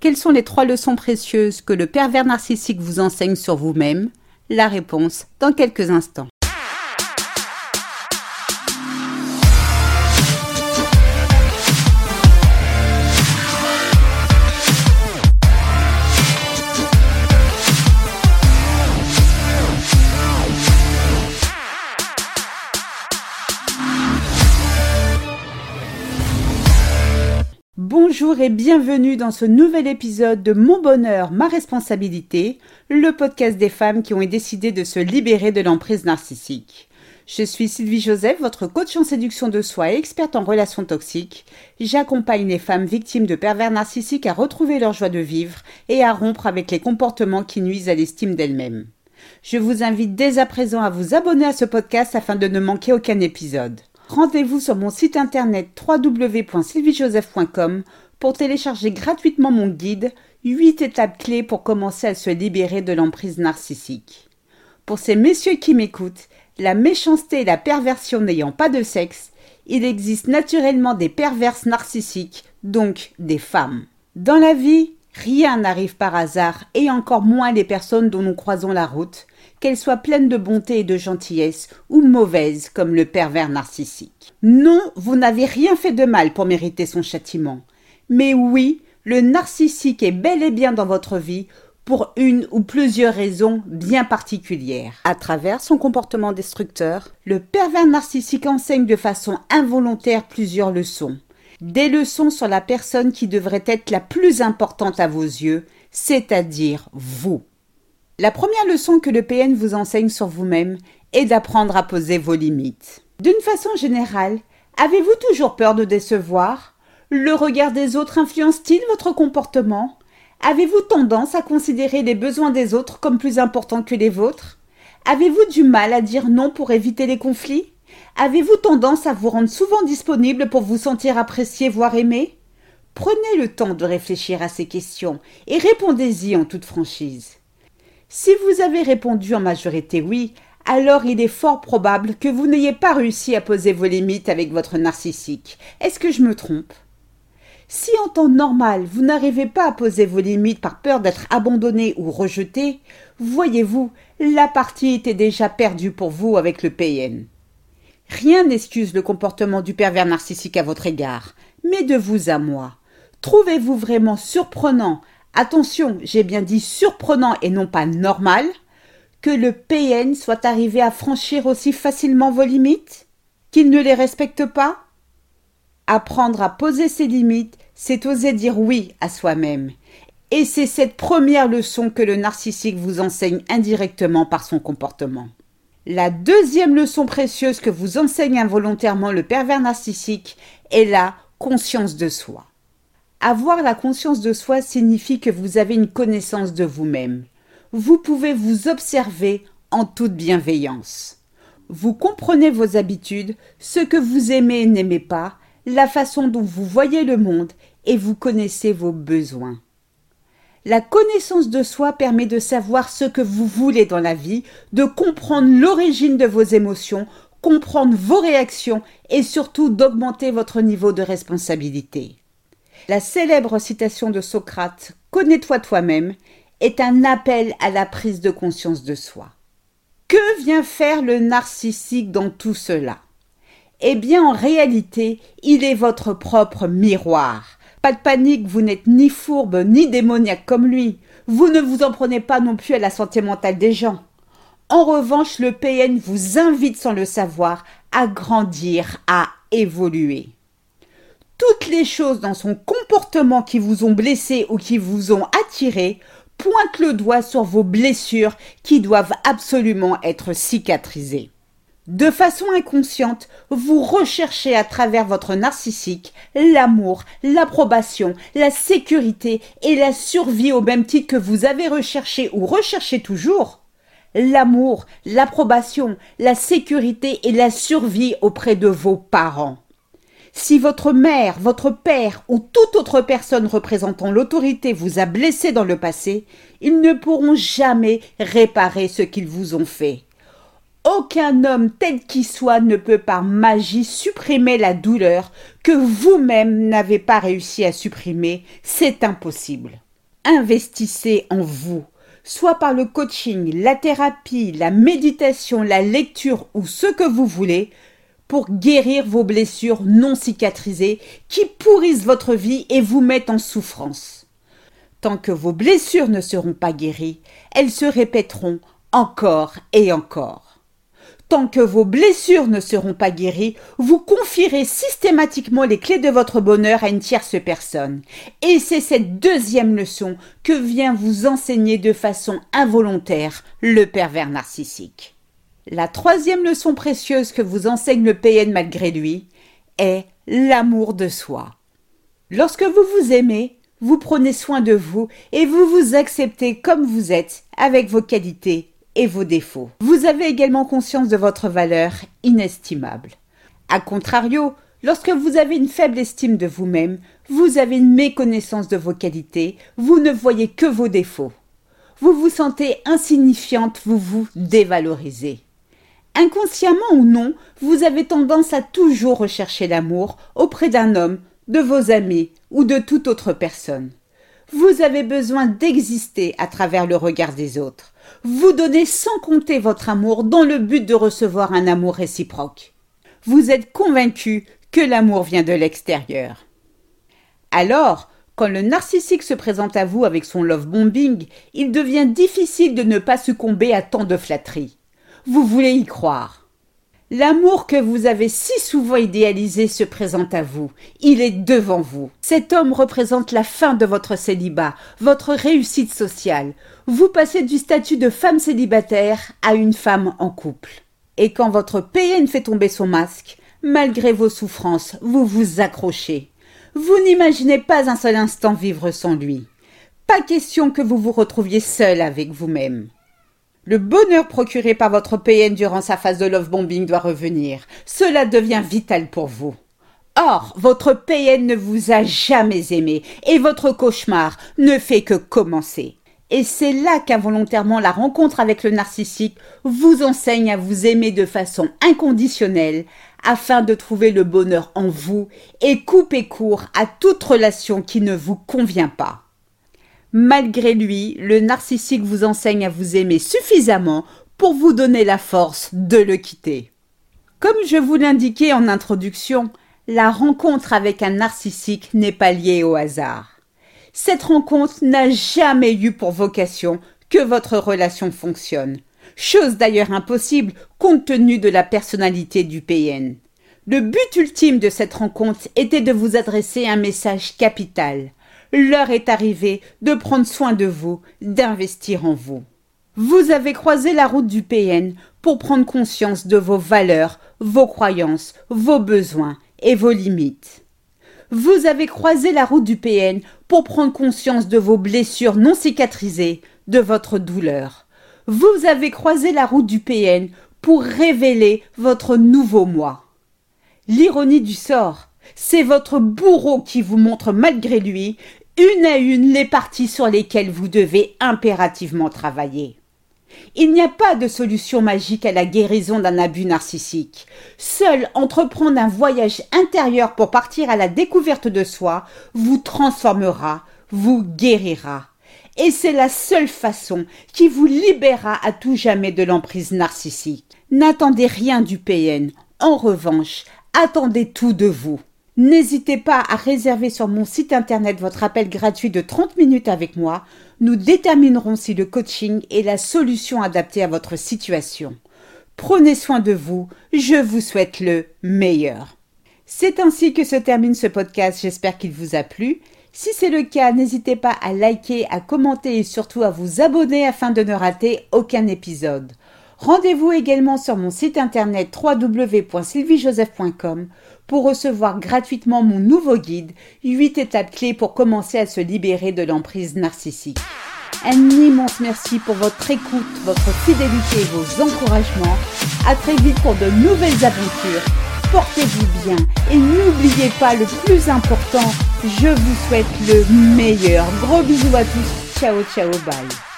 Quelles sont les trois leçons précieuses que le pervers narcissique vous enseigne sur vous-même? La réponse dans quelques instants. Bonjour et bienvenue dans ce nouvel épisode de Mon bonheur, ma responsabilité, le podcast des femmes qui ont décidé de se libérer de l'emprise narcissique. Je suis Sylvie Joseph, votre coach en séduction de soi et experte en relations toxiques. J'accompagne les femmes victimes de pervers narcissiques à retrouver leur joie de vivre et à rompre avec les comportements qui nuisent à l'estime d'elles-mêmes. Je vous invite dès à présent à vous abonner à ce podcast afin de ne manquer aucun épisode rendez-vous sur mon site internet www.sylviejoseph.com pour télécharger gratuitement mon guide 8 étapes clés pour commencer à se libérer de l'emprise narcissique. Pour ces messieurs qui m'écoutent, la méchanceté et la perversion n'ayant pas de sexe, il existe naturellement des perverses narcissiques, donc des femmes. Dans la vie, rien n'arrive par hasard, et encore moins les personnes dont nous croisons la route, qu'elle soit pleine de bonté et de gentillesse, ou mauvaise comme le pervers narcissique. Non, vous n'avez rien fait de mal pour mériter son châtiment. Mais oui, le narcissique est bel et bien dans votre vie pour une ou plusieurs raisons bien particulières. À travers son comportement destructeur, le pervers narcissique enseigne de façon involontaire plusieurs leçons. Des leçons sur la personne qui devrait être la plus importante à vos yeux, c'est-à-dire vous. La première leçon que le PN vous enseigne sur vous-même est d'apprendre à poser vos limites. D'une façon générale, avez-vous toujours peur de décevoir? Le regard des autres influence-t-il votre comportement? Avez-vous tendance à considérer les besoins des autres comme plus importants que les vôtres? Avez-vous du mal à dire non pour éviter les conflits? Avez-vous tendance à vous rendre souvent disponible pour vous sentir apprécié, voire aimé? Prenez le temps de réfléchir à ces questions et répondez-y en toute franchise. Si vous avez répondu en majorité oui, alors il est fort probable que vous n'ayez pas réussi à poser vos limites avec votre narcissique. Est-ce que je me trompe? Si en temps normal vous n'arrivez pas à poser vos limites par peur d'être abandonné ou rejeté, voyez-vous, la partie était déjà perdue pour vous avec le PN. Rien n'excuse le comportement du pervers narcissique à votre égard, mais de vous à moi. Trouvez-vous vraiment surprenant attention, j'ai bien dit surprenant et non pas normal, que le PN soit arrivé à franchir aussi facilement vos limites Qu'il ne les respecte pas Apprendre à poser ses limites, c'est oser dire oui à soi-même. Et c'est cette première leçon que le narcissique vous enseigne indirectement par son comportement. La deuxième leçon précieuse que vous enseigne involontairement le pervers narcissique est la conscience de soi. Avoir la conscience de soi signifie que vous avez une connaissance de vous-même. Vous pouvez vous observer en toute bienveillance. Vous comprenez vos habitudes, ce que vous aimez et n'aimez pas, la façon dont vous voyez le monde et vous connaissez vos besoins. La connaissance de soi permet de savoir ce que vous voulez dans la vie, de comprendre l'origine de vos émotions, comprendre vos réactions et surtout d'augmenter votre niveau de responsabilité. La célèbre citation de Socrate Connais-toi toi-même est un appel à la prise de conscience de soi. Que vient faire le narcissique dans tout cela? Eh bien, en réalité, il est votre propre miroir. Pas de panique, vous n'êtes ni fourbe ni démoniaque comme lui. Vous ne vous en prenez pas non plus à la santé mentale des gens. En revanche, le PN vous invite sans le savoir à grandir, à évoluer toutes les choses dans son comportement qui vous ont blessé ou qui vous ont attiré pointent le doigt sur vos blessures qui doivent absolument être cicatrisées. De façon inconsciente, vous recherchez à travers votre narcissique l'amour, l'approbation, la sécurité et la survie au même titre que vous avez recherché ou recherchez toujours l'amour, l'approbation, la sécurité et la survie auprès de vos parents. Si votre mère, votre père ou toute autre personne représentant l'autorité vous a blessé dans le passé, ils ne pourront jamais réparer ce qu'ils vous ont fait. Aucun homme tel qu'il soit ne peut par magie supprimer la douleur que vous-même n'avez pas réussi à supprimer. C'est impossible. investissez en vous, soit par le coaching, la thérapie, la méditation, la lecture ou ce que vous voulez, pour guérir vos blessures non cicatrisées qui pourrissent votre vie et vous mettent en souffrance. Tant que vos blessures ne seront pas guéries, elles se répéteront encore et encore. Tant que vos blessures ne seront pas guéries, vous confierez systématiquement les clés de votre bonheur à une tierce personne. Et c'est cette deuxième leçon que vient vous enseigner de façon involontaire le pervers narcissique. La troisième leçon précieuse que vous enseigne le PN malgré lui est l'amour de soi. Lorsque vous vous aimez, vous prenez soin de vous et vous vous acceptez comme vous êtes avec vos qualités et vos défauts. Vous avez également conscience de votre valeur inestimable. A contrario, lorsque vous avez une faible estime de vous-même, vous avez une méconnaissance de vos qualités, vous ne voyez que vos défauts. Vous vous sentez insignifiante, vous vous dévalorisez. Inconsciemment ou non, vous avez tendance à toujours rechercher l'amour auprès d'un homme, de vos amis ou de toute autre personne. Vous avez besoin d'exister à travers le regard des autres. Vous donnez sans compter votre amour dans le but de recevoir un amour réciproque. Vous êtes convaincu que l'amour vient de l'extérieur. Alors, quand le narcissique se présente à vous avec son love bombing, il devient difficile de ne pas succomber à tant de flatteries. Vous voulez y croire. L'amour que vous avez si souvent idéalisé se présente à vous. Il est devant vous. Cet homme représente la fin de votre célibat, votre réussite sociale. Vous passez du statut de femme célibataire à une femme en couple. Et quand votre PN fait tomber son masque, malgré vos souffrances, vous vous accrochez. Vous n'imaginez pas un seul instant vivre sans lui. Pas question que vous vous retrouviez seul avec vous-même. Le bonheur procuré par votre PN durant sa phase de love bombing doit revenir. Cela devient vital pour vous. Or, votre PN ne vous a jamais aimé et votre cauchemar ne fait que commencer. Et c'est là qu'involontairement la rencontre avec le narcissique vous enseigne à vous aimer de façon inconditionnelle afin de trouver le bonheur en vous et couper court à toute relation qui ne vous convient pas. Malgré lui, le narcissique vous enseigne à vous aimer suffisamment pour vous donner la force de le quitter. Comme je vous l'indiquais en introduction, la rencontre avec un narcissique n'est pas liée au hasard. Cette rencontre n'a jamais eu pour vocation que votre relation fonctionne, chose d'ailleurs impossible compte tenu de la personnalité du PN. Le but ultime de cette rencontre était de vous adresser un message capital, L'heure est arrivée de prendre soin de vous, d'investir en vous. Vous avez croisé la route du PN pour prendre conscience de vos valeurs, vos croyances, vos besoins et vos limites. Vous avez croisé la route du PN pour prendre conscience de vos blessures non cicatrisées, de votre douleur. Vous avez croisé la route du PN pour révéler votre nouveau moi. L'ironie du sort, c'est votre bourreau qui vous montre malgré lui une à une les parties sur lesquelles vous devez impérativement travailler. Il n'y a pas de solution magique à la guérison d'un abus narcissique. Seul entreprendre un voyage intérieur pour partir à la découverte de soi vous transformera, vous guérira. Et c'est la seule façon qui vous libérera à tout jamais de l'emprise narcissique. N'attendez rien du PN. En revanche, attendez tout de vous. N'hésitez pas à réserver sur mon site internet votre appel gratuit de 30 minutes avec moi. Nous déterminerons si le coaching est la solution adaptée à votre situation. Prenez soin de vous, je vous souhaite le meilleur. C'est ainsi que se termine ce podcast, j'espère qu'il vous a plu. Si c'est le cas, n'hésitez pas à liker, à commenter et surtout à vous abonner afin de ne rater aucun épisode. Rendez-vous également sur mon site internet www.sylviejoseph.com pour recevoir gratuitement mon nouveau guide 8 étapes clés pour commencer à se libérer de l'emprise narcissique. Un immense merci pour votre écoute, votre fidélité et vos encouragements. À très vite pour de nouvelles aventures. Portez-vous bien et n'oubliez pas le plus important, je vous souhaite le meilleur. Gros bisous à tous. Ciao ciao bye.